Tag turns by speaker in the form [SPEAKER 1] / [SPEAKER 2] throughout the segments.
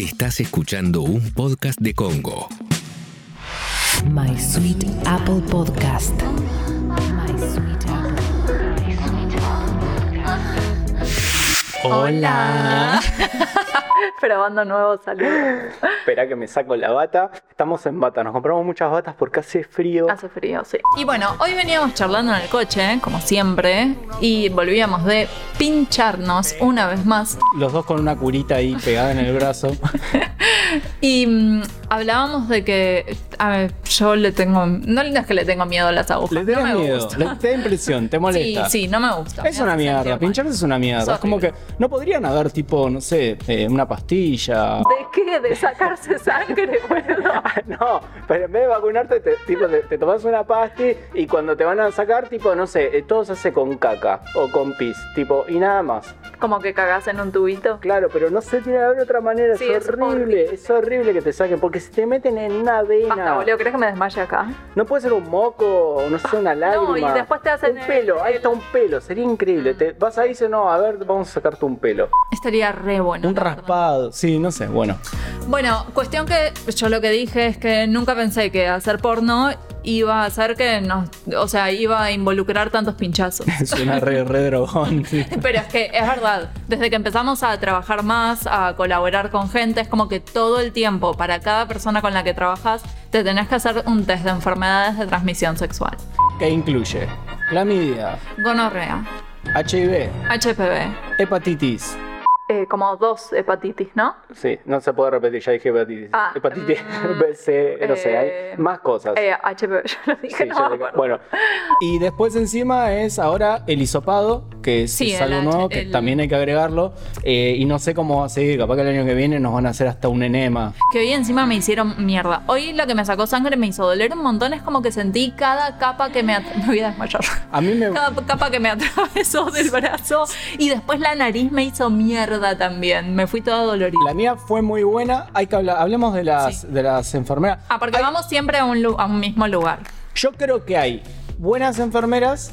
[SPEAKER 1] Estás escuchando un podcast de Congo.
[SPEAKER 2] My Sweet Apple Podcast. My Sweet Apple.
[SPEAKER 3] Hola. Probando nuevos saludos.
[SPEAKER 4] Espera que me saco la bata. Estamos en bata. Nos compramos muchas batas porque hace frío.
[SPEAKER 3] Hace frío, sí. Y bueno, hoy veníamos charlando en el coche, como siempre, y volvíamos de pincharnos una vez más.
[SPEAKER 4] Los dos con una curita ahí pegada en el brazo.
[SPEAKER 3] Y mm, hablábamos de que a ver, yo le tengo. No es que le tengo miedo a las agujas.
[SPEAKER 4] Le
[SPEAKER 3] no me
[SPEAKER 4] miedo,
[SPEAKER 3] gusta.
[SPEAKER 4] le te da impresión, te molesta.
[SPEAKER 3] Sí, sí, no me gusta.
[SPEAKER 4] Es
[SPEAKER 3] Me
[SPEAKER 4] una mierda, pincharse es una mierda.
[SPEAKER 3] Es
[SPEAKER 4] Es, como que no podrían haber tipo, no sé, eh, una pastilla.
[SPEAKER 3] ¿De qué? ¿De sacarse sangre, boludo?
[SPEAKER 4] No, pero en vez de vacunarte, te, tipo, te, tomas una pasti y cuando te van a sacar, tipo, no sé, eh, todo se hace con caca o con pis, tipo, y nada más.
[SPEAKER 3] Como que cagás en un tubito.
[SPEAKER 4] Claro, pero no sé, tiene que haber otra manera,
[SPEAKER 3] Sí,
[SPEAKER 4] es,
[SPEAKER 3] es
[SPEAKER 4] horrible,
[SPEAKER 3] horrible.
[SPEAKER 4] es horrible que te saquen, porque si te meten en una vena,
[SPEAKER 3] Basta, boludo, ¿crees que me desmaye acá?
[SPEAKER 4] no puede ser un moco, no sé, una lágrima.
[SPEAKER 3] y después te hacen
[SPEAKER 4] un
[SPEAKER 3] el-
[SPEAKER 4] pelo, ahí
[SPEAKER 3] el-
[SPEAKER 4] está un pelo, sería increíble. Te vas ahí y dices, no, a ver, vamos a sacarte un pelo.
[SPEAKER 3] Estaría re bueno.
[SPEAKER 4] un
[SPEAKER 3] verdad.
[SPEAKER 4] raspado, sí, no sé, bueno.
[SPEAKER 3] Bueno, cuestión que yo lo que dije es que nunca pensé que hacer porno iba a hacer que nos. O sea, iba a involucrar tantos pinchazos.
[SPEAKER 4] Suena re, re drogón. sí.
[SPEAKER 3] Pero es que es verdad, desde que empezamos a trabajar más, a colaborar con gente, es como que todo el tiempo, para cada persona con la que trabajas, te tenés que hacer un test de enfermedades de transmisión sexual.
[SPEAKER 4] ¿Qué incluye? Clamidia,
[SPEAKER 3] Gonorrea,
[SPEAKER 4] HIV,
[SPEAKER 3] HPV,
[SPEAKER 4] hepatitis.
[SPEAKER 3] Eh, como dos hepatitis, ¿no?
[SPEAKER 4] Sí, no se puede repetir, ya dije hepatitis.
[SPEAKER 3] Ah,
[SPEAKER 4] hepatitis
[SPEAKER 3] mm,
[SPEAKER 4] B, C, no sé,
[SPEAKER 3] eh,
[SPEAKER 4] hay más cosas.
[SPEAKER 3] Eh, HPV, yo lo dije,
[SPEAKER 4] Sí,
[SPEAKER 3] no
[SPEAKER 4] yo
[SPEAKER 3] me
[SPEAKER 4] sé que-
[SPEAKER 3] acuerdo.
[SPEAKER 4] bueno, y después encima es ahora el hisopado, que es,
[SPEAKER 3] Sí,
[SPEAKER 4] es
[SPEAKER 3] el
[SPEAKER 4] algo nuevo, que
[SPEAKER 3] el-
[SPEAKER 4] también hay que agregarlo. eh, y no sé cómo va a seguir, capaz que el año que viene nos van a hacer hasta un enema.
[SPEAKER 3] Que hoy encima me hicieron mierda. Hoy lo que me sacó sangre me hizo doler un montón. Es como que sentí cada capa que me... Me voy a desmayar.
[SPEAKER 4] A mí me...
[SPEAKER 3] Cada capa que me atravesó del brazo. Y después la nariz me hizo mierda también. Me fui toda dolorida.
[SPEAKER 4] La mía fue muy buena. Hay que hablar, hablemos de las,
[SPEAKER 3] Sí.
[SPEAKER 4] de las enfermeras.
[SPEAKER 3] Ah, porque
[SPEAKER 4] Hay-
[SPEAKER 3] vamos siempre a un, a un mismo lugar.
[SPEAKER 4] Yo creo que hay buenas enfermeras,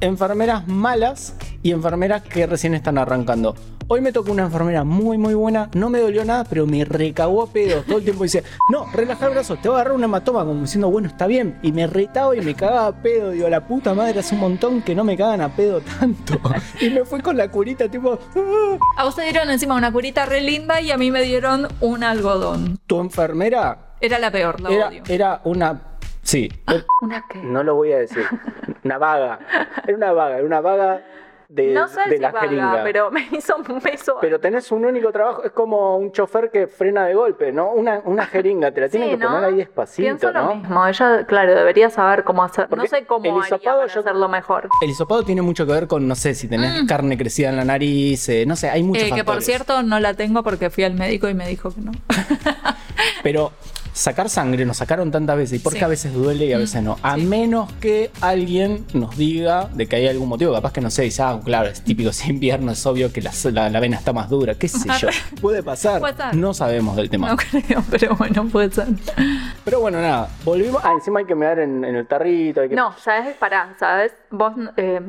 [SPEAKER 4] enfermeras malas y enfermeras que recién están arrancando. Hoy me tocó una enfermera muy muy buena, no me dolió nada, pero me recagó a pedo. Todo el tiempo dice, no, relaja el brazo, te va a agarrar un hematoma, como diciendo, bueno, está bien. Y me retaba y me cagaba a pedo. Digo, la puta madre, hace un montón que no me cagan a pedo tanto. Y me fui con la curita, tipo, "Ah".
[SPEAKER 3] A vos te dieron encima una curita re linda y a mí me dieron un algodón.
[SPEAKER 4] tu enfermera
[SPEAKER 3] Era la peor, la
[SPEAKER 4] era,
[SPEAKER 3] odio.
[SPEAKER 4] era una... Sí,
[SPEAKER 3] ¿Una qué?
[SPEAKER 4] No lo voy a decir. Una vaga. Era una vaga, era una vaga de,
[SPEAKER 3] No sé
[SPEAKER 4] de
[SPEAKER 3] si
[SPEAKER 4] la
[SPEAKER 3] vaga,
[SPEAKER 4] jeringa.
[SPEAKER 3] pero me hizo... Me hizo
[SPEAKER 4] Pero tenés un único trabajo, es como un chofer que frena de golpe, ¿no? Una, una jeringa, te la tienen
[SPEAKER 3] Sí,
[SPEAKER 4] que poner ahí despacito,
[SPEAKER 3] Pienso
[SPEAKER 4] ¿no?
[SPEAKER 3] lo mismo. Ella, claro, debería saber cómo hacer. No sé cómo
[SPEAKER 4] el
[SPEAKER 3] haría
[SPEAKER 4] hisopado
[SPEAKER 3] para
[SPEAKER 4] yo-
[SPEAKER 3] hacerlo mejor.
[SPEAKER 4] El hisopado tiene mucho que ver con, no sé, si tenés carne crecida en la nariz, eh, no sé, hay muchos
[SPEAKER 3] Mm. Eh, que por
[SPEAKER 4] factores.
[SPEAKER 3] cierto no la tengo porque fui al médico y me dijo que no.
[SPEAKER 4] Pero sacar sangre nos sacaron tantas veces, y porque
[SPEAKER 3] Sí.
[SPEAKER 4] a veces duele y a veces no. A
[SPEAKER 3] sí.
[SPEAKER 4] menos que alguien nos diga de que hay algún motivo, capaz que no sé, dice, ah, claro, es típico, es invierno, es obvio que la, la- la vena está más dura, qué sé yo. Puede pasar.
[SPEAKER 3] Puede.
[SPEAKER 4] No sabemos del tema.
[SPEAKER 3] No creo, pero bueno, puede ser.
[SPEAKER 4] Pero bueno, nada, volvimos. Ah, encima hay que mear en, en el tarrito. Hay que...
[SPEAKER 3] No, ¿sabes? Pará, ¿sabes? Vos eh,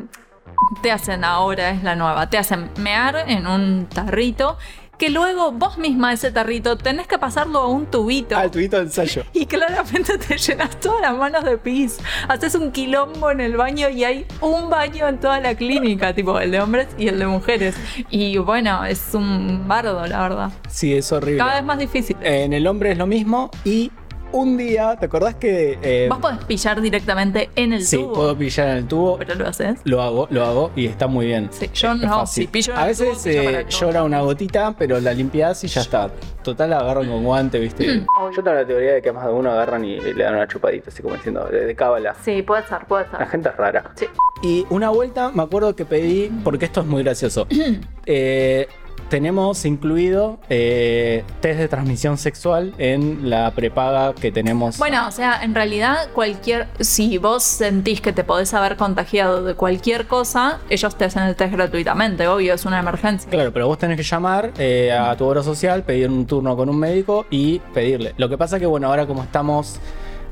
[SPEAKER 3] te hacen ahora, es la nueva, te hacen mear en un tarrito que luego vos misma ese tarrito tenés que pasarlo a un tubito.
[SPEAKER 4] El tubito de ensayo.
[SPEAKER 3] Y claramente te llenas todas las manos de pis. Haces un quilombo en el baño y hay un baño en toda la clínica, tipo el de hombres y el de mujeres. Y bueno, es un bardo, la verdad.
[SPEAKER 4] Sí, es horrible.
[SPEAKER 3] Cada vez más difícil.
[SPEAKER 4] En el hombre es lo mismo y un día, ¿te acordás que... eh,
[SPEAKER 3] Vos podés pillar directamente en el
[SPEAKER 4] sí,
[SPEAKER 3] tubo.
[SPEAKER 4] puedo pillar en el tubo.
[SPEAKER 3] Pero lo haces.
[SPEAKER 4] Lo hago, lo hago y está muy bien.
[SPEAKER 3] Sí, yo
[SPEAKER 4] Es
[SPEAKER 3] no,
[SPEAKER 4] fácil.
[SPEAKER 3] si pillo en
[SPEAKER 4] A
[SPEAKER 3] el
[SPEAKER 4] veces
[SPEAKER 3] tubo, pillo para
[SPEAKER 4] eh, llora una gotita, pero la limpias y ya está. Total, la agarran con guante, ¿viste?
[SPEAKER 3] Mm.
[SPEAKER 4] Yo tengo la teoría de que más de uno agarran y le dan una chupadita, así como diciendo, de, de cábala.
[SPEAKER 3] Sí, puede ser, puede ser.
[SPEAKER 4] La gente es rara.
[SPEAKER 3] Sí.
[SPEAKER 4] Y una vuelta me acuerdo que pedí, porque esto es muy gracioso. eh, tenemos incluido eh, test de transmisión sexual en la prepaga que tenemos.
[SPEAKER 3] Bueno, o sea, en realidad cualquier, si vos sentís que te podés haber contagiado de cualquier cosa, ellos te hacen el test gratuitamente, obvio, es una emergencia.
[SPEAKER 4] Claro, pero vos tenés que llamar eh, a tu obra social, pedir un turno con un médico y pedirle. Lo que pasa que, bueno, ahora como estamos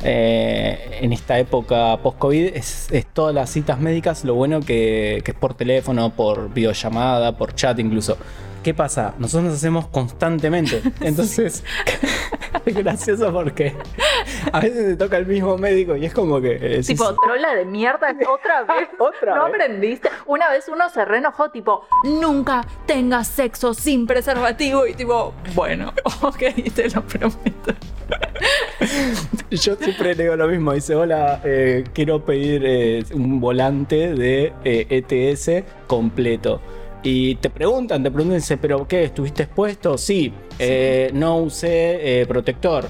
[SPEAKER 4] eh, en esta época post-COVID es, es todas las citas médicas, lo bueno que, que es por teléfono, por videollamada, por chat incluso. ¿Qué pasa? Nosotros nos hacemos constantemente. Entonces, es gracioso porque a veces te toca el mismo médico y es como que. eh,
[SPEAKER 3] Tipo, trola de mierda, otra vez.
[SPEAKER 4] Otra
[SPEAKER 3] ¿No
[SPEAKER 4] vez.
[SPEAKER 3] aprendiste? Una vez uno se reenojó, tipo, nunca tengas sexo sin preservativo. Y tipo, bueno, ok, te lo prometo.
[SPEAKER 4] Yo siempre le digo lo mismo. Dice: Hola, eh, quiero pedir eh, un volante de eh, ETS completo. Y te preguntan, te preguntan, dice, ¿pero qué? ¿Estuviste expuesto? Sí, eh, no usé protector.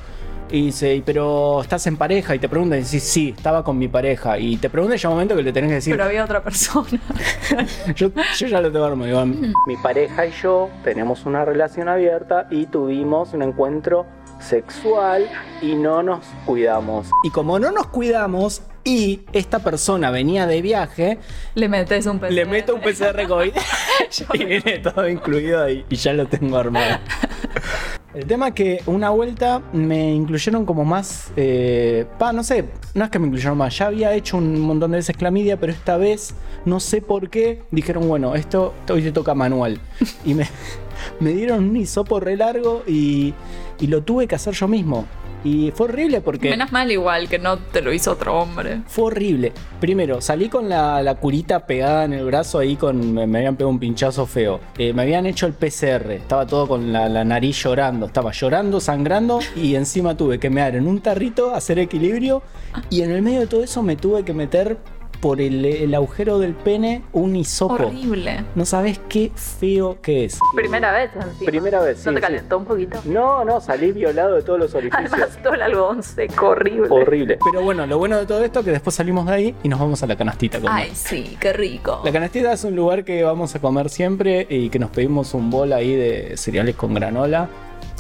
[SPEAKER 4] Y dice, "¿Y pero estás en pareja? Y te preguntan, y sí, estaba con mi pareja. Y te preguntan, llega un momento que le tenés que decir,
[SPEAKER 3] Pero había otra persona.
[SPEAKER 4] yo, yo ya lo tengo armado. Digo, mi pareja y yo tenemos una relación abierta y tuvimos un encuentro sexual y no nos cuidamos. Y como no nos cuidamos y esta persona venía de viaje,
[SPEAKER 3] Le metes un PCR.
[SPEAKER 4] le meto un PCR COVID y viene todo incluido ahí y ya lo tengo armado. El tema es que una vuelta me incluyeron como más. Eh, pa, no sé, no es que me incluyeron más. Ya había hecho un montón de veces clamidia, pero esta vez, no sé por qué, dijeron, bueno, esto hoy te toca manual. Y me, dieron un hisopo re largo y lo tuve que hacer yo mismo. Y fue horrible porque.
[SPEAKER 3] Menos mal igual que no te lo hizo otro hombre.
[SPEAKER 4] Fue horrible. Primero, salí con la, la curita pegada en el brazo ahí con. Me, me habían pegado un pinchazo feo. Eh, me habían hecho el PCR. Estaba todo con la, la nariz llorando. Estaba llorando, sangrando. Y encima tuve que mear en un tarrito, hacer equilibrio. Y en el medio de todo eso me tuve que meter por el, el agujero del pene un hisopo.
[SPEAKER 3] Horrible.
[SPEAKER 4] No sabes qué feo que es.
[SPEAKER 3] Primera vez encima.
[SPEAKER 4] Primera vez,
[SPEAKER 3] ¿No te
[SPEAKER 4] sí.
[SPEAKER 3] calentó un poquito?
[SPEAKER 4] No, no, salí violado de todos los orificios.
[SPEAKER 3] Además, todo el algodón seco, horrible.
[SPEAKER 4] Horrible. Pero bueno, lo bueno de todo esto es que después salimos de ahí y nos vamos a la canastita. comer.
[SPEAKER 3] Ay, sí, qué rico.
[SPEAKER 4] La canastita es un lugar que vamos a comer siempre y que nos pedimos un bol ahí de cereales con granola.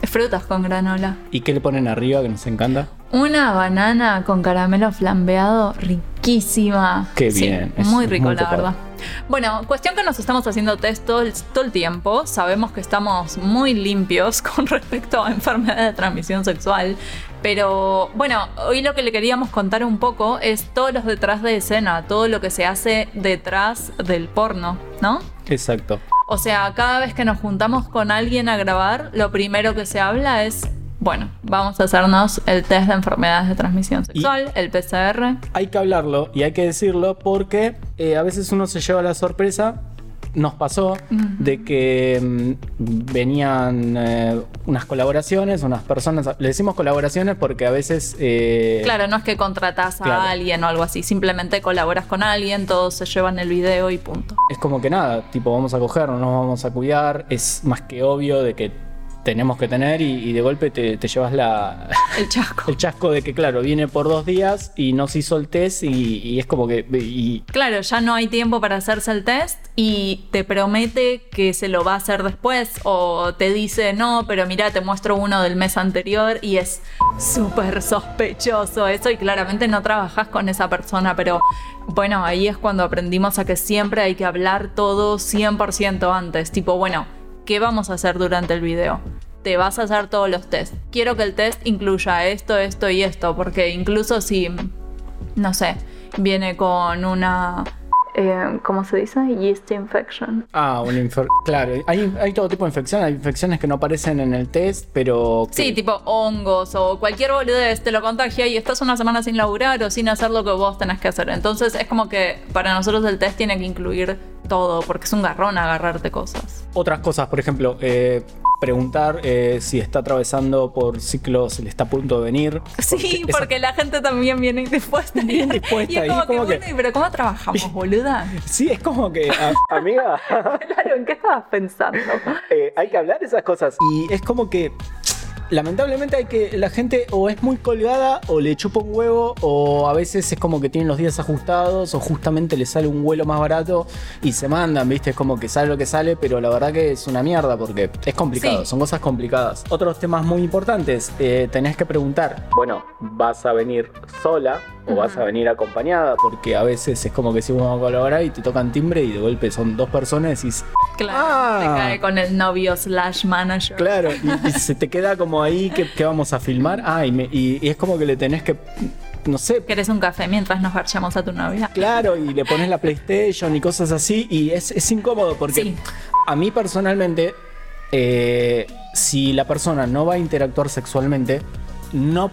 [SPEAKER 3] Frutas con granola.
[SPEAKER 4] ¿Y qué le ponen arriba que nos encanta?
[SPEAKER 3] Una banana con caramelo flambeado, riquísima.
[SPEAKER 4] Qué bien,
[SPEAKER 3] muy rico,
[SPEAKER 4] muy
[SPEAKER 3] la verdad. Bueno, cuestión que nos estamos haciendo test todo el, todo el tiempo. Sabemos que estamos muy limpios con respecto a enfermedades de transmisión sexual. Pero bueno, hoy lo que le queríamos contar un poco es todos los detrás de escena, todo lo que se hace detrás del porno, ¿no?
[SPEAKER 4] Exacto.
[SPEAKER 3] O sea, cada vez que nos juntamos con alguien a grabar, lo primero que se habla es, bueno, vamos a hacernos el test de enfermedades de transmisión sexual, el PCR.
[SPEAKER 4] Hay que hablarlo y hay que decirlo porque eh, a veces uno se lleva la sorpresa. Nos pasó de que mm, venían eh, unas colaboraciones, unas personas. Le decimos colaboraciones porque a veces. eh,
[SPEAKER 3] Claro, no es que contratás a
[SPEAKER 4] Claro.
[SPEAKER 3] alguien o algo así, simplemente colaboras con alguien, todos se llevan el video y punto.
[SPEAKER 4] Es como que nada, tipo, vamos a coger, no nos vamos a cuidar. Es más que obvio de que tenemos que tener y, y de golpe te, te llevas la,
[SPEAKER 3] El chasco.
[SPEAKER 4] el chasco de que, claro, viene por dos días y no se hizo el test y, y es como que. Y,
[SPEAKER 3] Claro, ya no hay tiempo para hacerse el test y te promete que se lo va a hacer después o te dice no, pero mira, te muestro uno del mes anterior y es súper sospechoso eso y claramente no trabajas con esa persona, pero bueno, ahí es cuando aprendimos a que siempre hay que hablar todo 100% antes, tipo, bueno, ¿qué vamos a hacer durante el video? Te vas a hacer todos los tests. Quiero que el test incluya esto, esto y esto, porque incluso si no sé, viene con una... eh, ¿Cómo se dice? Yeast infection.
[SPEAKER 4] ah, una infer- Claro, hay, hay todo tipo de infecciones. Hay infecciones que no aparecen en el test, pero. que-
[SPEAKER 3] Sí, tipo hongos o cualquier boludez te lo contagia y estás una semana sin laburar o sin hacer lo que vos tenés que hacer. Entonces es como que para nosotros el test tiene que incluir todo porque es un garrón agarrarte cosas.
[SPEAKER 4] Otras cosas, por ejemplo, eh, preguntar eh, si está atravesando por ciclos, si le está a punto de venir.
[SPEAKER 3] Sí, porque la gente también viene indispuesta.
[SPEAKER 4] Bien dispuesta,
[SPEAKER 3] Y es
[SPEAKER 4] y
[SPEAKER 3] como
[SPEAKER 4] es como
[SPEAKER 3] que,
[SPEAKER 4] que-
[SPEAKER 3] bueno, ¿y pero ¿cómo trabajamos, boluda?
[SPEAKER 4] Sí, es como que, a- amiga,
[SPEAKER 3] Claro, ¿en qué estabas pensando?
[SPEAKER 4] eh, hay que hablar esas cosas. Y es como que, lamentablemente, hay que la gente o es muy colgada o le chupa un huevo o a veces es como que tienen los días ajustados o justamente le sale un vuelo más barato y se mandan, ¿viste? Es como que sale lo que sale, pero la verdad que es una mierda porque es complicado,
[SPEAKER 3] Sí.
[SPEAKER 4] son cosas complicadas. Otros temas muy importantes, eh, tenés que preguntar, bueno, ¿vas a venir sola? O vas a venir acompañada, porque a veces es como que si vamos a colaborar y te tocan timbre y de golpe son dos personas y decís,
[SPEAKER 3] Claro,
[SPEAKER 4] Ah.
[SPEAKER 3] te cae con el novio slash manager.
[SPEAKER 4] claro, y, y se te queda como ahí que, que vamos a filmar. Ah, y, me- y- y es como que le tenés que, no sé,
[SPEAKER 3] ¿Querés un café mientras nos marchamos a tu novia?
[SPEAKER 4] Claro, y le pones la PlayStation y cosas así, y es, es incómodo porque
[SPEAKER 3] Sí.
[SPEAKER 4] a mí personalmente, eh, si la persona no va a interactuar sexualmente, no,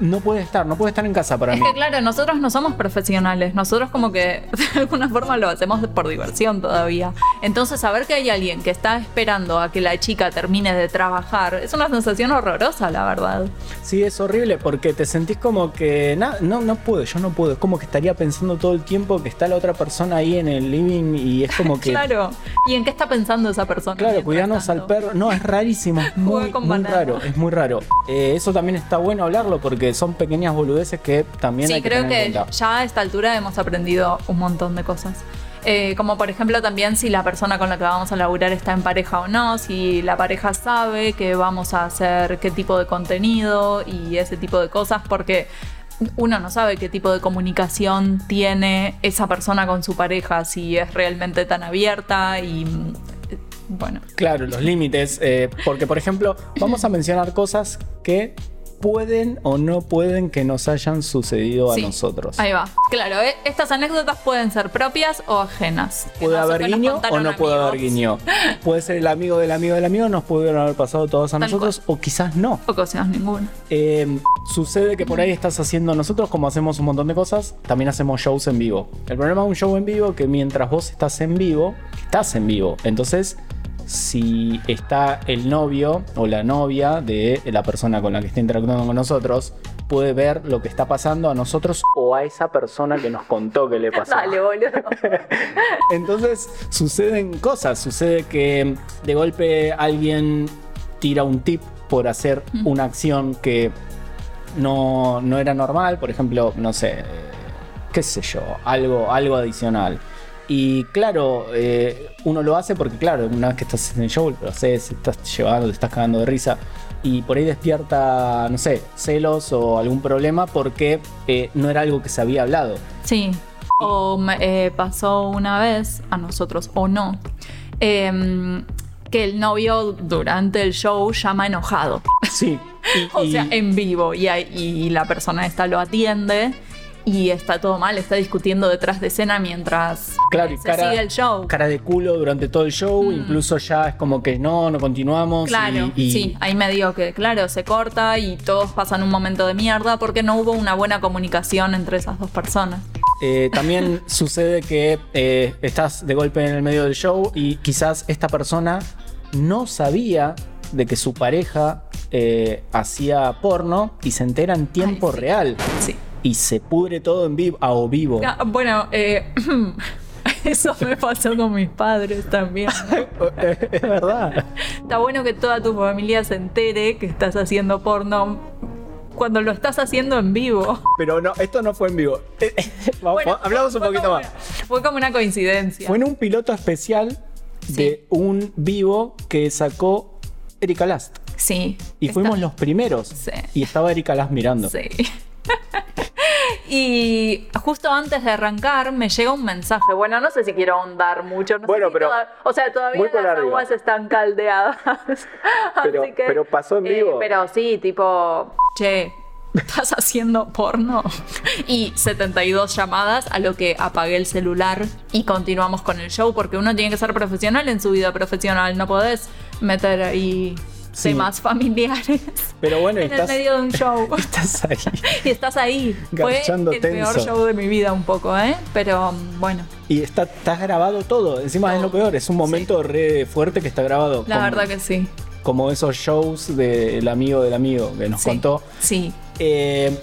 [SPEAKER 4] no puede estar, no puede estar en casa para
[SPEAKER 3] Es
[SPEAKER 4] mí.
[SPEAKER 3] que claro, nosotros no somos profesionales, nosotros como que de alguna forma lo hacemos por diversión todavía. Entonces saber que hay alguien que está esperando a que la chica termine de trabajar es una sensación horrorosa, la verdad.
[SPEAKER 4] Sí, es horrible porque te sentís como que na- no, no puedo, yo no puedo. Es como que estaría pensando todo el tiempo que está la otra persona ahí en el living y es como que.
[SPEAKER 3] Claro. ¿Y en qué está pensando esa persona?
[SPEAKER 4] Claro, cuidarnos al perro. No, es rarísimo. Es muy, muy raro. Es muy raro. Eh, eso también está bueno hablarlo porque son pequeñas boludeces que también
[SPEAKER 3] Sí,
[SPEAKER 4] hay que
[SPEAKER 3] creo
[SPEAKER 4] tener en
[SPEAKER 3] que
[SPEAKER 4] cuenta.
[SPEAKER 3] ya a esta altura hemos aprendido un montón de cosas. Eh, como por ejemplo también si la persona con la que vamos a laburar está en pareja o no, si la pareja sabe que vamos a hacer qué tipo de contenido y ese tipo de cosas, porque uno no sabe qué tipo de comunicación tiene esa persona con su pareja, si es realmente tan abierta y bueno.
[SPEAKER 4] Claro, los límites. eh, porque, por ejemplo, vamos a mencionar cosas que pueden o no pueden que nos hayan sucedido a nosotros.
[SPEAKER 3] Ahí va. Claro, eh, estas anécdotas pueden ser propias o ajenas.
[SPEAKER 4] ¿Puede haber guiño o no puede haber guiño? Puede ser el amigo del amigo del amigo, nos pudieron haber pasado todos a
[SPEAKER 3] Tal
[SPEAKER 4] nosotros o quizás no.
[SPEAKER 3] O cosas ninguna.
[SPEAKER 4] Eh, sucede que por ahí estás haciendo nosotros, como hacemos un montón de cosas, también hacemos shows en vivo. El problema de un show en vivo que mientras vos estás en vivo, estás en vivo. Entonces, si está el novio o la novia de la persona con la que está interactuando con nosotros, puede ver lo que está pasando a nosotros o a esa persona que nos contó que le pasó.
[SPEAKER 3] Dale, boludo.
[SPEAKER 4] Entonces suceden cosas, sucede que de golpe alguien tira un tip por hacer una acción que no, no era normal, por ejemplo, no sé, qué sé yo, algo, algo adicional. Y claro, eh, uno lo hace porque, claro, una vez que estás en el show, lo haces, estás llevando, te estás cagando de risa. Y por ahí despierta, no sé, celos o algún problema porque eh, no era algo que se había hablado.
[SPEAKER 3] Sí. O me- eh, pasó una vez, a nosotros o no, em, que el novio durante el show llama enojado.
[SPEAKER 4] Sí. Y-
[SPEAKER 3] O sea, en vivo. Y, y la persona esta lo atiende y está todo mal, está discutiendo detrás de escena mientras
[SPEAKER 4] Claro,
[SPEAKER 3] se
[SPEAKER 4] cara,
[SPEAKER 3] sigue el show.
[SPEAKER 4] cara de culo durante todo el show, incluso ya es como que no, no continuamos.
[SPEAKER 3] Claro,
[SPEAKER 4] y, y-
[SPEAKER 3] sí, ahí medio que, claro, se corta y todos pasan un momento de mierda porque no hubo una buena comunicación entre esas dos personas.
[SPEAKER 4] eh, también sucede que eh, estás de golpe en el medio del show y quizás esta persona no sabía de que su pareja eh, hacía porno y se entera en tiempo
[SPEAKER 3] Ay, sí.
[SPEAKER 4] real
[SPEAKER 3] Sí.
[SPEAKER 4] Y se pudre todo en vivo, a o vivo.
[SPEAKER 3] Ah, Bueno, eh, eso me pasó con mis padres también.
[SPEAKER 4] es verdad.
[SPEAKER 3] Está bueno que toda tu familia se entere que estás haciendo porno cuando lo estás haciendo en vivo.
[SPEAKER 4] Pero no, esto no fue en vivo. Vamos,
[SPEAKER 3] Bueno,
[SPEAKER 4] hablamos un poquito más.
[SPEAKER 3] una- fue como una coincidencia.
[SPEAKER 4] Fue en un piloto especial de un vivo que sacó Erika Last.
[SPEAKER 3] Sí.
[SPEAKER 4] Y
[SPEAKER 3] Está-
[SPEAKER 4] fuimos los primeros.
[SPEAKER 3] Sí.
[SPEAKER 4] Y estaba Erika Last mirando.
[SPEAKER 3] Sí. Y justo antes de arrancar me llega un mensaje. Bueno, no sé si quiero ahondar mucho. no sé
[SPEAKER 4] Bueno,
[SPEAKER 3] si
[SPEAKER 4] pero
[SPEAKER 3] toda- o sea, todavía las
[SPEAKER 4] arriba.
[SPEAKER 3] aguas están caldeadas.
[SPEAKER 4] Pero-
[SPEAKER 3] Así que,
[SPEAKER 4] pero pasó en
[SPEAKER 3] eh,
[SPEAKER 4] vivo.
[SPEAKER 3] pero sí, tipo, che, ¿estás haciendo porno? Y 72 llamadas a lo que apagué el celular y continuamos con el show porque uno tiene que ser profesional en su vida profesional. No podés meter ahí
[SPEAKER 4] Sí.
[SPEAKER 3] temas familiares
[SPEAKER 4] Pero bueno,
[SPEAKER 3] en
[SPEAKER 4] estás,
[SPEAKER 3] el medio de un show.
[SPEAKER 4] estás ahí.
[SPEAKER 3] Y estás ahí. Fue el
[SPEAKER 4] tenso.
[SPEAKER 3] peor show de mi vida un poco, ¿eh? Pero bueno,
[SPEAKER 4] Y está, estás grabado todo. Encima es lo peor. Es un momento re fuerte que está grabado.
[SPEAKER 3] la
[SPEAKER 4] como,
[SPEAKER 3] verdad que sí.
[SPEAKER 4] Como esos shows del amigo del amigo que nos
[SPEAKER 3] Sí.
[SPEAKER 4] contó.
[SPEAKER 3] Sí.
[SPEAKER 4] Eh,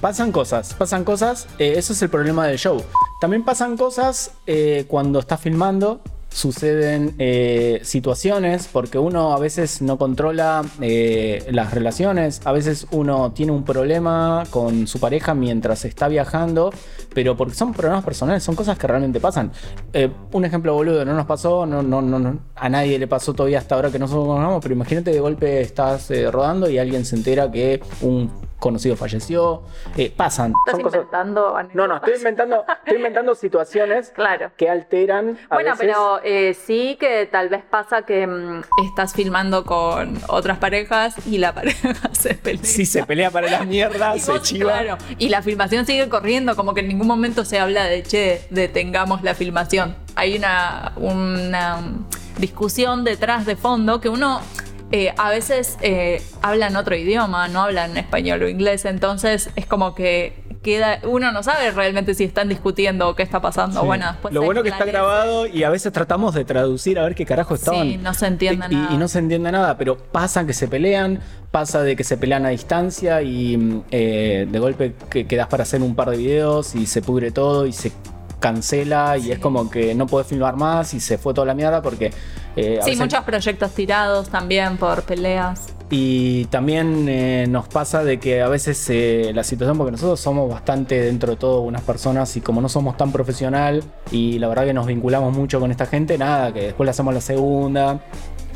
[SPEAKER 4] pasan cosas, pasan cosas. eh, eso es el problema del show. También pasan cosas eh, cuando estás filmando. Suceden eh, situaciones porque uno a veces no controla eh, las relaciones, a veces uno tiene un problema con su pareja mientras está viajando, pero porque son problemas personales, son cosas que realmente pasan. Eh, un ejemplo boludo, no nos pasó, no, no, no, a nadie le pasó todavía hasta ahora que nosotros conocemos, pero imagínate de golpe estás eh, rodando y alguien se entera que un conocido falleció. Eh, pasan.
[SPEAKER 3] ¿Estás
[SPEAKER 4] Son cosas-
[SPEAKER 3] inventando
[SPEAKER 4] No, no, estoy inventando, estoy inventando situaciones
[SPEAKER 3] Claro.
[SPEAKER 4] que alteran. a
[SPEAKER 3] Bueno,
[SPEAKER 4] veces-
[SPEAKER 3] pero eh, sí que tal vez pasa que mm, estás filmando con otras parejas y la pareja se pelea.
[SPEAKER 4] Si se pelea para la mierda,
[SPEAKER 3] Y
[SPEAKER 4] se
[SPEAKER 3] vos,
[SPEAKER 4] chiva.
[SPEAKER 3] Claro, y la filmación sigue corriendo, como que en ningún momento se habla de, che, detengamos la filmación. Hay una, una mm, discusión detrás de fondo que uno eh, a veces eh, habla en otro idioma, no habla en español o inglés, entonces es como que queda, uno no sabe realmente si están discutiendo o qué está pasando.
[SPEAKER 4] Sí.
[SPEAKER 3] Bueno, después
[SPEAKER 4] Lo bueno que está grabado y a veces tratamos de traducir a ver qué carajo estaban.
[SPEAKER 3] Sí, no se entiende
[SPEAKER 4] y,
[SPEAKER 3] nada.
[SPEAKER 4] y no se entiende nada, pero pasa que se pelean, pasa de que se pelean a distancia y mm, eh, de golpe que quedas para hacer un par de videos y se pudre todo y se cancela y es como que no podés filmar más y se fue toda la mierda porque... eh,
[SPEAKER 3] Sí,
[SPEAKER 4] veces-
[SPEAKER 3] muchos proyectos tirados también por peleas.
[SPEAKER 4] Y también eh, nos pasa de que a veces eh, la situación, porque nosotros somos bastante dentro de todo unas personas y como no somos tan profesional y la verdad que nos vinculamos mucho con esta gente, nada, que después le hacemos la segunda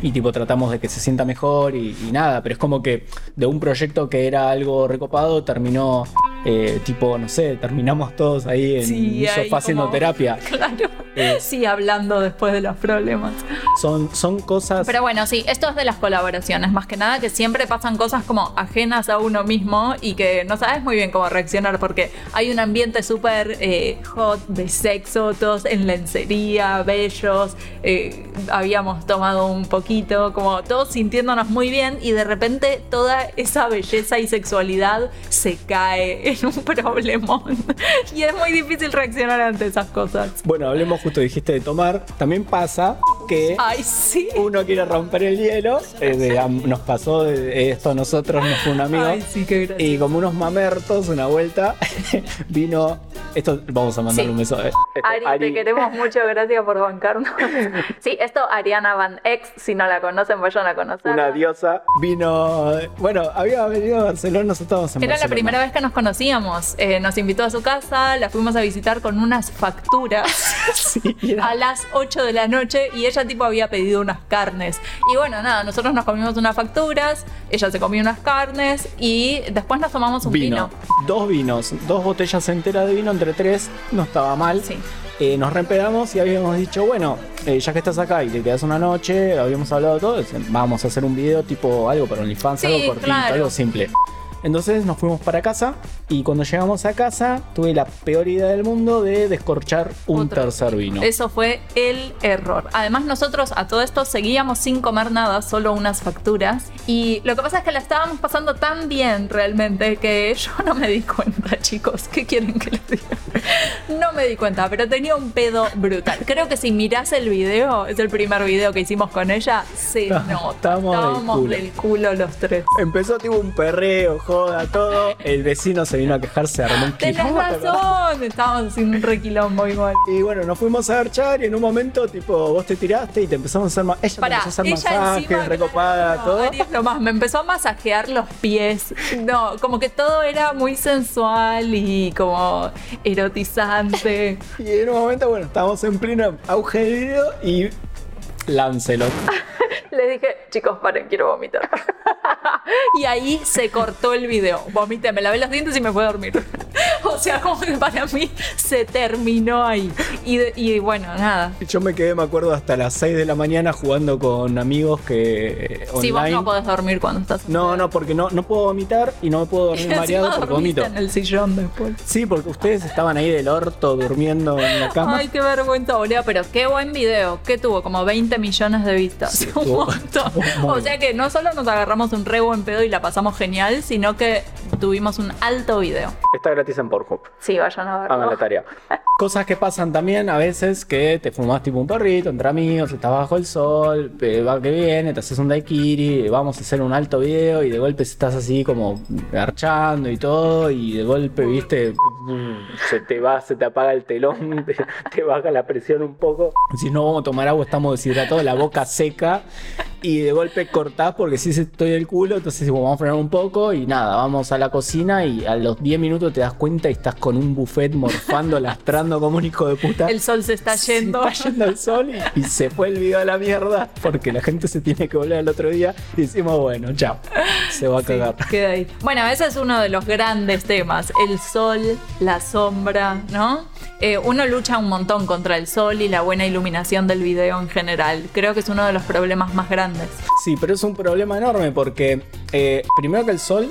[SPEAKER 4] y tipo tratamos de que se sienta mejor y, y nada, pero es como que de un proyecto que era algo recopado terminó eh, tipo, no sé, terminamos todos ahí en
[SPEAKER 3] Sí,
[SPEAKER 4] un sofá haciendo
[SPEAKER 3] como-
[SPEAKER 4] terapia.
[SPEAKER 3] Claro.
[SPEAKER 4] Eh.
[SPEAKER 3] Sí, hablando después de los problemas.
[SPEAKER 4] Son, son cosas...
[SPEAKER 3] Pero bueno, sí, esto es de las colaboraciones, más que nada que siempre pasan cosas como ajenas a uno mismo y que no sabes muy bien cómo reaccionar porque hay un ambiente súper eh, hot de sexo, todos en lencería, bellos, eh, habíamos tomado un poquito, como todos sintiéndonos muy bien y de repente toda esa belleza y sexualidad se cae en un problemón y es muy difícil reaccionar ante esas cosas.
[SPEAKER 4] Bueno, hablemos justo, dijiste de tomar. También pasa que...
[SPEAKER 3] Ay, sí.
[SPEAKER 4] uno quiere romper el hielo. eh, de- nos pasó de- esto a nosotros, nos fue un amigo.
[SPEAKER 3] Ay, sí, qué
[SPEAKER 4] y como unos mamertos, una vuelta, vino. Esto vamos a mandarle
[SPEAKER 3] Sí.
[SPEAKER 4] un beso. eh. Esto,
[SPEAKER 3] Ari, te queremos mucho, gracias por bancarnos. Sí, esto Ariana Van Ex, si no la conocen, vayan a conocerla.
[SPEAKER 4] Una diosa. Vino. Bueno, había venido a Barcelona, nosotros estábamos en
[SPEAKER 3] Era la primera vez que nos conocíamos. Eh, nos invitó a su casa, la fuimos a visitar con unas facturas
[SPEAKER 4] Sí,
[SPEAKER 3] a las 8 de la noche y ella tipo había pedido unas carnes. Y bueno, nada, nosotros nos comimos unas facturas, ella se comió unas carnes y después nos tomamos un vino.
[SPEAKER 4] vino. Dos vinos, dos botellas enteras de vino entre tres, no estaba mal.
[SPEAKER 3] Sí.
[SPEAKER 4] Eh, nos reempedamos y habíamos dicho, bueno, eh, ya que estás acá y te quedas una noche, habíamos hablado todo, decían, vamos a hacer un video tipo algo para OnlyFans,
[SPEAKER 3] Sí,
[SPEAKER 4] algo cortito,
[SPEAKER 3] claro.
[SPEAKER 4] algo simple. Entonces nos fuimos para casa y cuando llegamos a casa tuve la peor idea del mundo de descorchar un
[SPEAKER 3] Otro.
[SPEAKER 4] tercer vino.
[SPEAKER 3] Eso fue el error. Además, nosotros a todo esto seguíamos sin comer nada, solo unas facturas. Y lo que pasa es que la estábamos pasando tan bien realmente que yo no me di cuenta, chicos. ¿Qué quieren que les diga? No me di cuenta, pero tenía un pedo brutal. Creo que si mirás el video, es el primer video que hicimos con ella, se nota.
[SPEAKER 4] estamos del
[SPEAKER 3] Estábamos
[SPEAKER 4] culo.
[SPEAKER 3] del culo los tres.
[SPEAKER 4] Empezó tipo un perreo, joda, todo. El vecino se vino a quejar, se armó un
[SPEAKER 3] Tenés razón, estábamos haciendo un requilombo igual.
[SPEAKER 4] Y bueno, nos fuimos a garchar y en un momento, tipo, vos te tiraste y te empezamos a hacer, ma- ella
[SPEAKER 3] Pará,
[SPEAKER 4] empezó a hacer
[SPEAKER 3] ella
[SPEAKER 4] masajes,
[SPEAKER 3] encima,
[SPEAKER 4] recopada,
[SPEAKER 3] no,
[SPEAKER 4] todo.
[SPEAKER 3] Lo más, me empezó a masajear los pies. No, como que todo era muy sensual y como erotizante.
[SPEAKER 4] Y en un momento, bueno, estábamos en pleno auge de video y láncelo.
[SPEAKER 3] Le dije, chicos, paren, quiero vomitar. y ahí se cortó el video. Vomité, me lavé los dientes y me fui a dormir. o sea, como que para mí se terminó ahí. Y, bueno, nada.
[SPEAKER 4] Yo me quedé, me acuerdo, hasta las 6 de la mañana jugando con amigos que eh,
[SPEAKER 3] Si vos no podés dormir cuando estás
[SPEAKER 4] no, no, porque no, no puedo vomitar y no me puedo dormir mareado porque vomito.
[SPEAKER 3] en el sillón después.
[SPEAKER 4] Sí, porque ustedes estaban ahí del orto durmiendo en la cama.
[SPEAKER 3] Ay, qué vergüenza, boludo. Pero qué buen video. Que tuvo como 20 millones de vistas.
[SPEAKER 4] Sí,
[SPEAKER 3] un montón. O sea que no solo nos agarramos un re buen pedo y la pasamos genial, sino que tuvimos un alto video.
[SPEAKER 4] Está gratis en
[SPEAKER 3] Sí, vayan a verlo.
[SPEAKER 4] Hagan la tarea. Cosas que pasan también a veces que te fumas tipo un perrito entre amigos, estás bajo el sol, eh, va que viene, te haces un daiquiri, vamos a hacer un alto video y de golpe estás así como garchando y todo y de golpe, viste, se te va, se te apaga el telón, te, te baja la presión un poco. Si no vamos a tomar agua, estamos deshidratados, la boca seca y de golpe cortás porque si se estoy del culo, entonces vamos a frenar un poco y nada, vamos a la cocina y a los 10 minutos te das cuenta y estás con un buffet morfando, lastrando como un hijo de puta.
[SPEAKER 3] El sol se está
[SPEAKER 4] Se
[SPEAKER 3] yendo.
[SPEAKER 4] está yendo el sol y, y se fue el video a la mierda porque la gente se tiene que volver al otro día y decimos, bueno, chao. se va a cagar.
[SPEAKER 3] Queda ahí. Bueno, ese es uno de los grandes temas. El sol, la sombra, ¿no? Eh, uno lucha un montón contra el sol y la buena iluminación del video en general. Creo que es uno de los problemas más grandes.
[SPEAKER 4] Sí, pero es un problema enorme porque eh, primero que el sol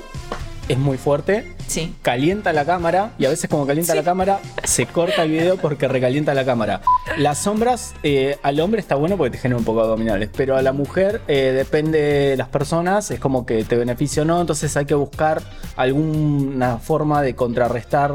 [SPEAKER 4] es muy fuerte,
[SPEAKER 3] Sí.
[SPEAKER 4] calienta la cámara y a veces como calienta la cámara se corta el video porque recalienta la cámara. Las sombras eh, al hombre está bueno porque te genera un poco de abdominales, pero a la mujer eh, depende de las personas, es como que te beneficia o no, entonces hay que buscar alguna forma de contrarrestar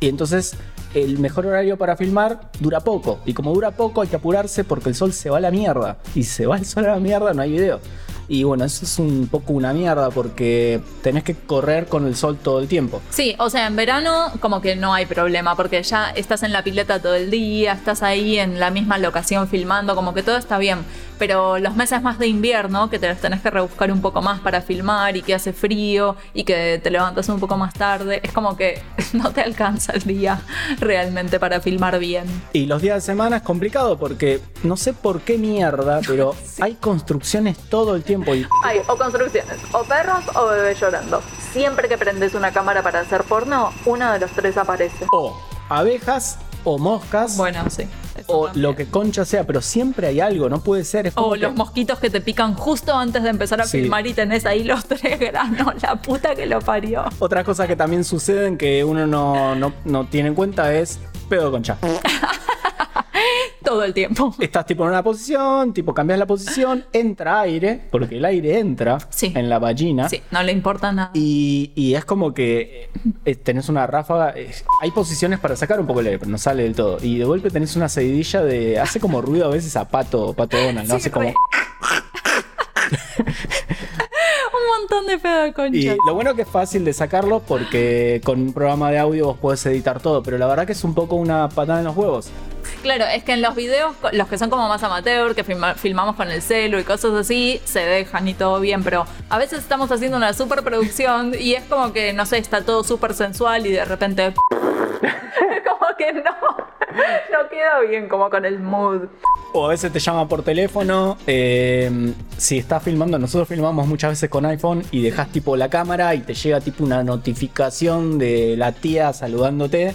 [SPEAKER 4] y entonces el mejor horario para filmar dura poco y como dura poco hay que apurarse porque el sol se va a la mierda y si se va el sol a la mierda no hay video. Y bueno, eso es un poco una mierda porque tenés que correr con el sol todo el tiempo.
[SPEAKER 3] Sí, o sea, en verano como que no hay problema porque ya estás en la pileta todo el día, estás ahí en la misma locación filmando, como que todo está bien. Pero los meses más de invierno, que te los tenés que rebuscar un poco más para filmar y que hace frío y que te levantas un poco más tarde, es como que no te alcanza el día realmente para filmar bien.
[SPEAKER 4] Y los días de semana es complicado porque no sé por qué mierda, pero hay construcciones todo el tiempo y
[SPEAKER 3] Hay o construcciones, o perros o bebés llorando. Siempre que prendes una cámara para hacer porno, uno de los tres aparece.
[SPEAKER 4] o abejas o moscas
[SPEAKER 3] Bueno, sí.
[SPEAKER 4] O
[SPEAKER 3] también.
[SPEAKER 4] lo que concha sea, pero siempre hay algo, no puede ser.
[SPEAKER 3] O
[SPEAKER 4] que-
[SPEAKER 3] los mosquitos que te pican justo antes de empezar a
[SPEAKER 4] Sí.
[SPEAKER 3] filmar y tenés ahí los tres granos, la puta que lo parió.
[SPEAKER 4] Otra cosa que también sucede que uno no, no, no tiene en cuenta es pedo de concha.
[SPEAKER 3] Todo el tiempo.
[SPEAKER 4] Estás tipo en una posición, tipo cambias la posición, entra aire, porque el aire entra
[SPEAKER 3] Sí.
[SPEAKER 4] en la vagina.
[SPEAKER 3] Sí, no le importa nada.
[SPEAKER 4] Y, y es como que eh, tenés una ráfaga. eh, hay posiciones para sacar un poco el aire, pero no sale del todo. Y de golpe tenés una seguidilla de. Hace como ruido a veces a pato, pato Donald, ¿no?
[SPEAKER 3] Sí,
[SPEAKER 4] Hace como.
[SPEAKER 3] re. montón de pedo de concha.
[SPEAKER 4] Y lo bueno que es fácil de sacarlo porque con un programa de audio vos podés editar todo, pero la verdad que es un poco una patada en los huevos.
[SPEAKER 3] Claro, es que en los videos, los que son como más amateur, que filma- filmamos con el celu y cosas así, se dejan y todo bien, pero a veces estamos haciendo una superproducción y es como que, no sé, está todo súper sensual y de repente... que no, no queda bien como con el mood.
[SPEAKER 4] O a veces te llama por teléfono. eh, si estás filmando, nosotros filmamos muchas veces con iPhone y dejas tipo la cámara y te llega tipo una notificación de la tía saludándote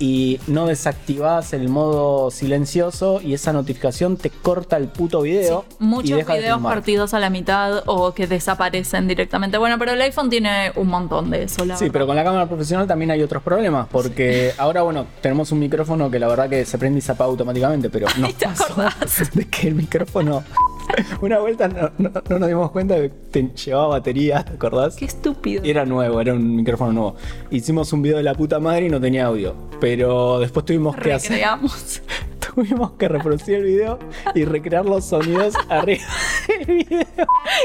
[SPEAKER 4] y no desactivás el modo silencioso y esa notificación te corta el puto video.
[SPEAKER 3] Muchos
[SPEAKER 4] deja
[SPEAKER 3] videos partidos a la mitad o que desaparecen directamente. Bueno, pero el iPhone tiene un montón de eso, la
[SPEAKER 4] Sí,
[SPEAKER 3] verdad.
[SPEAKER 4] pero con la cámara profesional también hay otros problemas, porque ahora, bueno, tenemos un micrófono que la verdad que se prende y se apaga automáticamente, pero no de que el micrófono... Una vuelta no, no- no nos dimos cuenta que te llevaba batería, ¿te acordás?
[SPEAKER 3] Qué estúpido.
[SPEAKER 4] Era nuevo, era un micrófono nuevo. Hicimos un video de la puta madre y no tenía audio, pero después tuvimos que hacer... Tuvimos que reproducir el video y recrear los sonidos arriba del video.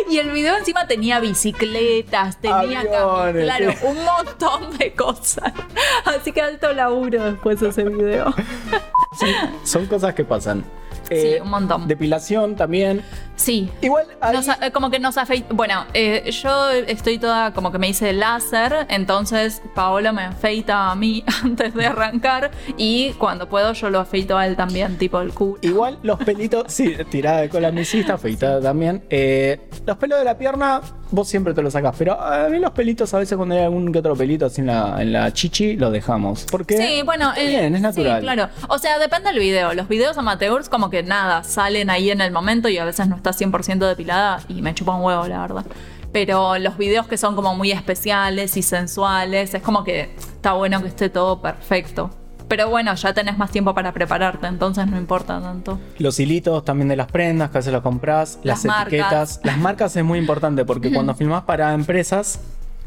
[SPEAKER 3] Y el video encima tenía bicicletas, tenía
[SPEAKER 4] Aviones,
[SPEAKER 3] claro,
[SPEAKER 4] sí.
[SPEAKER 3] un montón de cosas. Así que alto laburo después de ese video.
[SPEAKER 4] Sí, son cosas que pasan. Eh,
[SPEAKER 3] Sí, un montón.
[SPEAKER 4] Depilación también.
[SPEAKER 3] Sí.
[SPEAKER 4] Igual
[SPEAKER 3] Nos eh, como que nos afeita. Bueno, eh, yo estoy toda como que me hice láser, entonces Paolo me afeita a mí antes de arrancar y cuando puedo yo lo afeito a él también, tipo el culo.
[SPEAKER 4] Igual los pelitos, sí, tirada de cola misista, afeitada también. Eh, los pelos de la pierna, vos siempre te los sacás, pero a mí los pelitos, a veces cuando hay algún que otro pelito así en la, en la chichi, los dejamos. Porque
[SPEAKER 3] Sí, bueno,
[SPEAKER 4] está
[SPEAKER 3] el-
[SPEAKER 4] bien, es natural.
[SPEAKER 3] Sí, claro. O sea, depende del video. Los videos amateurs, como que nada, salen ahí en el momento y a veces no está 100% depilada y me chupa un huevo, la verdad. Pero los videos que son como muy especiales y sensuales, es como que está bueno que esté todo perfecto. Pero bueno, ya tenés más tiempo para prepararte, entonces no importa tanto.
[SPEAKER 4] Los hilitos también de las prendas, que a veces los compras, las,
[SPEAKER 3] Las
[SPEAKER 4] etiquetas. Las marcas es muy importante porque cuando filmás para empresas,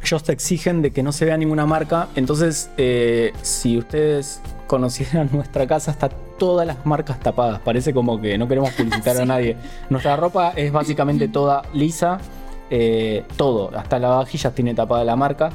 [SPEAKER 4] ellos te exigen de que no se vea ninguna marca. Entonces, eh, si ustedes conocieran nuestra casa, está todas las marcas tapadas. Parece como que no queremos publicitar a nadie. Nuestra ropa es básicamente toda lisa, eh, todo. Hasta la vajilla tiene tapada la marca.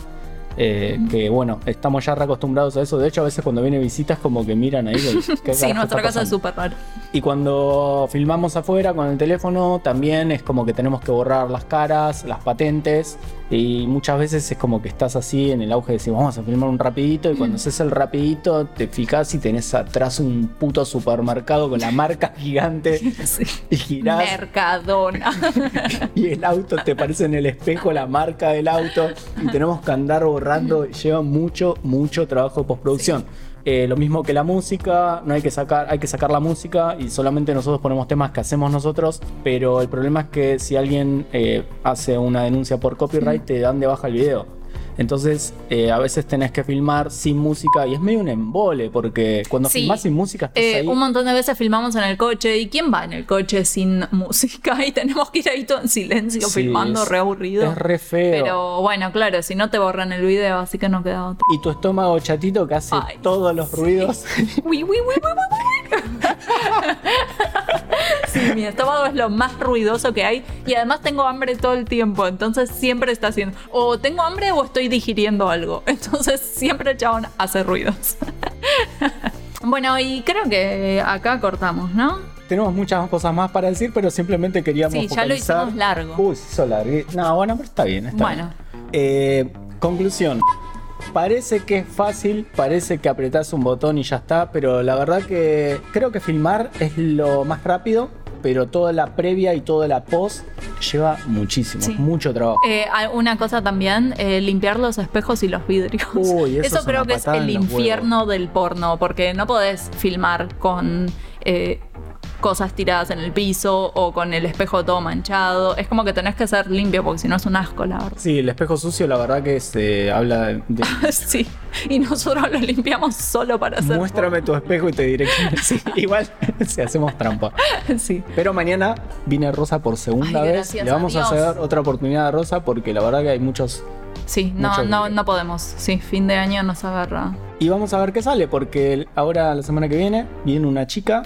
[SPEAKER 4] Eh, que bueno, estamos ya reacostumbrados a eso. De hecho, a veces cuando viene visitas, como que miran ahí. ¿qué
[SPEAKER 3] Sí, nuestra casa es súper rara.
[SPEAKER 4] Y cuando filmamos afuera con el teléfono, también es como que tenemos que borrar las caras, las patentes. Y muchas veces es como que estás así en el auge de decir, vamos a filmar un rapidito. Y cuando haces el rapidito, te fijas y tenés atrás un puto supermercado con la marca gigante.
[SPEAKER 3] Sí.
[SPEAKER 4] Y girás.
[SPEAKER 3] Mercadona.
[SPEAKER 4] y el auto te parece en el espejo la marca del auto y tenemos que andar borrando, lleva mucho, mucho trabajo de postproducción. Eh, lo mismo que la música, no hay que sacar, hay que sacar la música y solamente nosotros ponemos temas que hacemos nosotros, pero el problema es que si alguien eh, hace una denuncia por copyright te dan de baja el video. Entonces, eh, a veces tenés que filmar sin música y es medio un embole, porque cuando
[SPEAKER 3] Sí.
[SPEAKER 4] filmás sin música estás
[SPEAKER 3] Eh,
[SPEAKER 4] ahí.
[SPEAKER 3] un montón de veces filmamos en el coche. ¿Y quién va en el coche sin música? Y tenemos que ir ahí todo en silencio
[SPEAKER 4] Sí,
[SPEAKER 3] filmando,
[SPEAKER 4] es-
[SPEAKER 3] re aburrido.
[SPEAKER 4] Es re feo.
[SPEAKER 3] Pero bueno, claro, si no te borran el video, así que no queda otro.
[SPEAKER 4] Y tu estómago chatito que hace
[SPEAKER 3] Ay,
[SPEAKER 4] todos los ruidos.
[SPEAKER 3] Uy, uy, uy, uy, uy. Sí, mi estómago es lo más ruidoso que hay y además tengo hambre todo el tiempo, entonces siempre está haciendo o tengo hambre o estoy digiriendo algo, entonces siempre el chabón hace ruidos. Bueno, y creo que acá cortamos, ¿no?
[SPEAKER 4] Tenemos muchas cosas más para decir, pero simplemente queríamos
[SPEAKER 3] Sí, ya lo hicimos largo.
[SPEAKER 4] Uy, se hizo largo. No, bueno, pero está bien. está
[SPEAKER 3] Bueno.
[SPEAKER 4] bien. Eh, conclusión. Parece que es fácil, parece que apretás un botón y ya está, pero la verdad que creo que filmar es lo más rápido, pero toda la previa y toda la post lleva muchísimo,
[SPEAKER 3] Sí.
[SPEAKER 4] mucho trabajo.
[SPEAKER 3] Eh, una cosa también, eh, limpiar los espejos y los vidrios.
[SPEAKER 4] Uy, eso es
[SPEAKER 3] creo que es el infierno del porno, porque no podés filmar con eh, cosas tiradas en el piso o con el espejo todo manchado. Es como que tenés que ser limpio, porque si no es un asco, la verdad.
[SPEAKER 4] Sí, el espejo sucio, la verdad que se habla de.
[SPEAKER 3] sí, y nosotros lo limpiamos solo para hacer.
[SPEAKER 4] Muéstrame tu espejo y te diré que sí, igual si hacemos trampa.
[SPEAKER 3] Sí.
[SPEAKER 4] Pero mañana viene Rosa por segunda
[SPEAKER 3] Ay,
[SPEAKER 4] vez. Le vamos a,
[SPEAKER 3] Dios.
[SPEAKER 4] hacer otra oportunidad a Rosa porque la verdad que hay muchos.
[SPEAKER 3] Sí, no, no, no podemos. Sí, fin de año nos agarra.
[SPEAKER 4] Y vamos a ver qué sale porque ahora la semana que viene viene una chica.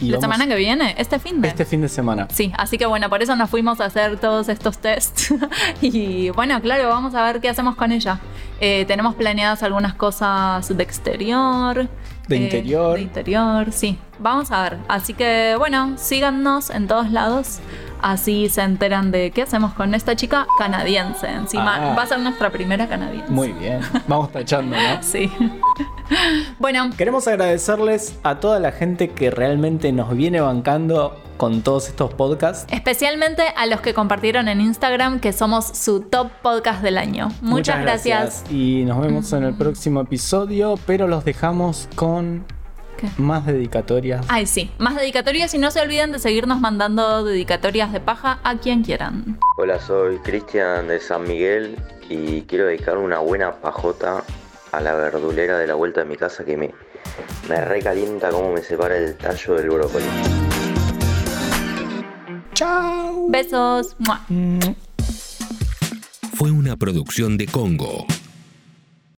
[SPEAKER 4] Y
[SPEAKER 3] La
[SPEAKER 4] vamos-
[SPEAKER 3] semana que viene, este fin de.
[SPEAKER 4] Este fin de semana.
[SPEAKER 3] Sí, así que bueno, por eso nos fuimos a hacer todos estos tests. y bueno, claro, vamos a ver qué hacemos con ella. Eh, tenemos planeadas algunas cosas de exterior.
[SPEAKER 4] De
[SPEAKER 3] eh,
[SPEAKER 4] interior.
[SPEAKER 3] De interior, sí. Vamos a ver. Así que bueno, síganos en todos lados. Así se enteran de qué hacemos con esta chica canadiense. Encima
[SPEAKER 4] Ah.
[SPEAKER 3] va a ser nuestra primera canadiense.
[SPEAKER 4] Muy bien. Vamos tachando, ¿no?
[SPEAKER 3] Sí. bueno,
[SPEAKER 4] Queremos agradecerles a toda la gente que realmente nos viene bancando con todos estos podcasts.
[SPEAKER 3] especialmente a los que compartieron en Instagram que somos su top podcast del año. Muchas, gracias.
[SPEAKER 4] Y nos vemos en el próximo episodio, pero los dejamos con
[SPEAKER 3] ¿Qué?
[SPEAKER 4] más dedicatorias.
[SPEAKER 3] Ay, sí. Más dedicatorias y no se olviden de seguirnos mandando dedicatorias de paja a quien quieran.
[SPEAKER 5] Hola, soy Cristian de San Miguel y quiero dedicar una buena pajota a la verdulera de la vuelta de mi casa que me, me recalienta cómo me separa el tallo del brócoli.
[SPEAKER 4] ¡Chao!
[SPEAKER 3] Besos. ¡Mua!
[SPEAKER 1] Fue una producción de Congo.